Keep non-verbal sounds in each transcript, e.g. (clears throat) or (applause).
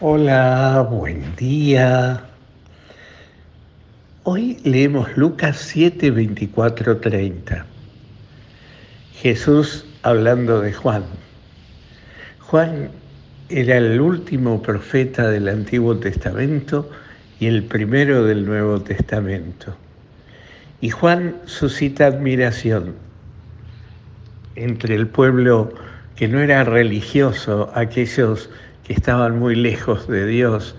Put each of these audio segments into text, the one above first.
Hola, buen día. Hoy leemos Lucas 7, 24, 30. Jesús hablando de Juan. Juan era el último profeta del Antiguo Testamento y el primero del Nuevo Testamento. Y Juan suscita admiración entre el pueblo que no era religioso, aquellos que estaban muy lejos de Dios,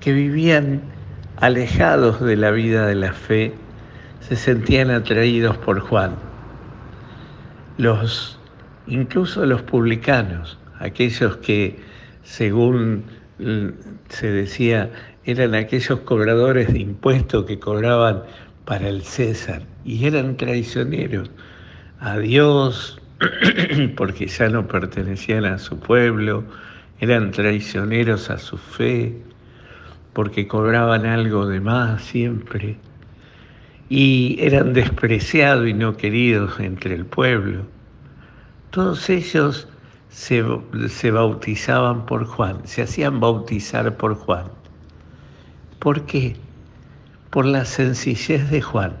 que vivían alejados de la vida de la fe, se sentían atraídos por Juan. Los, incluso los publicanos, aquellos que, según se decía, eran aquellos cobradores de impuestos que cobraban para el César y eran traicioneros a Dios (clears throat) porque ya no pertenecían a su pueblo, eran traicioneros a su fe, porque cobraban algo de más siempre, y eran despreciados y no queridos entre el pueblo. Todos ellos se, se bautizaban por Juan, se hacían bautizar por Juan. ¿Por qué? Por la sencillez de Juan,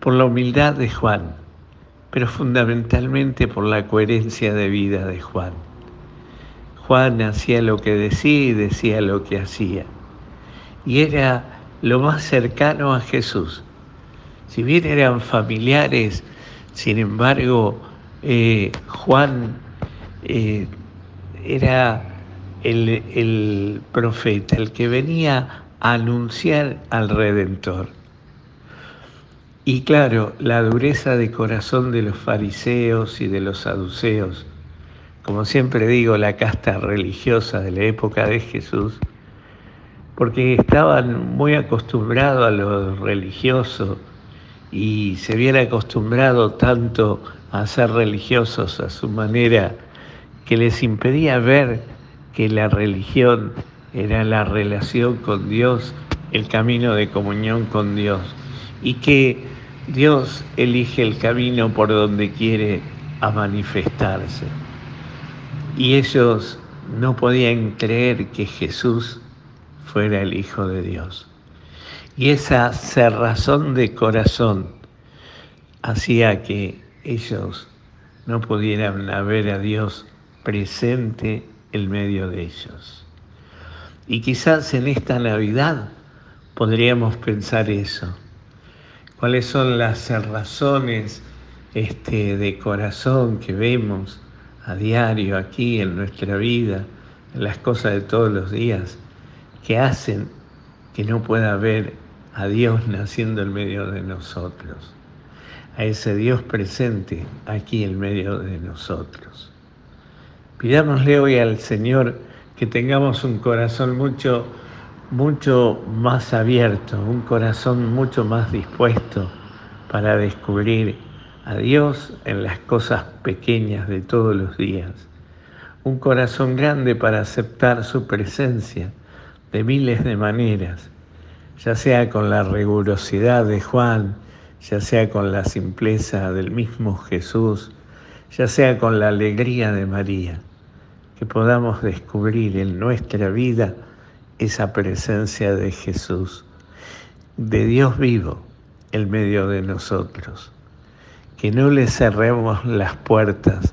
por la humildad de Juan, pero fundamentalmente por la coherencia de vida de Juan. Juan hacía lo que decía y decía lo que hacía. Y era lo más cercano a Jesús. Si bien eran familiares, sin embargo, eh, Juan eh, era el, el profeta, el que venía a anunciar al Redentor. Y claro, la dureza de corazón de los fariseos y de los saduceos como siempre digo, la casta religiosa de la época de Jesús, porque estaban muy acostumbrados a lo religioso y se habían acostumbrado tanto a ser religiosos a su manera que les impedía ver que la religión era la relación con Dios, el camino de comunión con Dios, y que Dios elige el camino por donde quiere a manifestarse. Y ellos no podían creer que Jesús fuera el Hijo de Dios. Y esa cerrazón de corazón hacía que ellos no pudieran ver a Dios presente en medio de ellos. Y quizás en esta Navidad podríamos pensar eso. ¿Cuáles son las razones este, de corazón que vemos a diario aquí en nuestra vida, en las cosas de todos los días, que hacen que no pueda ver a Dios naciendo en medio de nosotros, a ese Dios presente aquí en medio de nosotros. Pidámosle hoy al Señor que tengamos un corazón mucho, mucho más abierto, un corazón mucho más dispuesto para descubrir a Dios en las cosas pequeñas de todos los días, un corazón grande para aceptar su presencia de miles de maneras, ya sea con la rigurosidad de Juan, ya sea con la simpleza del mismo Jesús, ya sea con la alegría de María, que podamos descubrir en nuestra vida esa presencia de Jesús, de Dios vivo en medio de nosotros que no le cerremos las puertas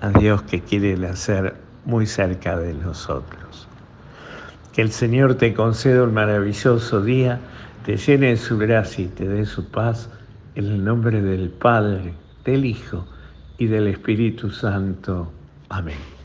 a Dios que quiere nacer muy cerca de nosotros. Que el Señor te conceda un maravilloso día, te llene de su gracia y te dé su paz en el nombre del Padre, del Hijo y del Espíritu Santo. Amén.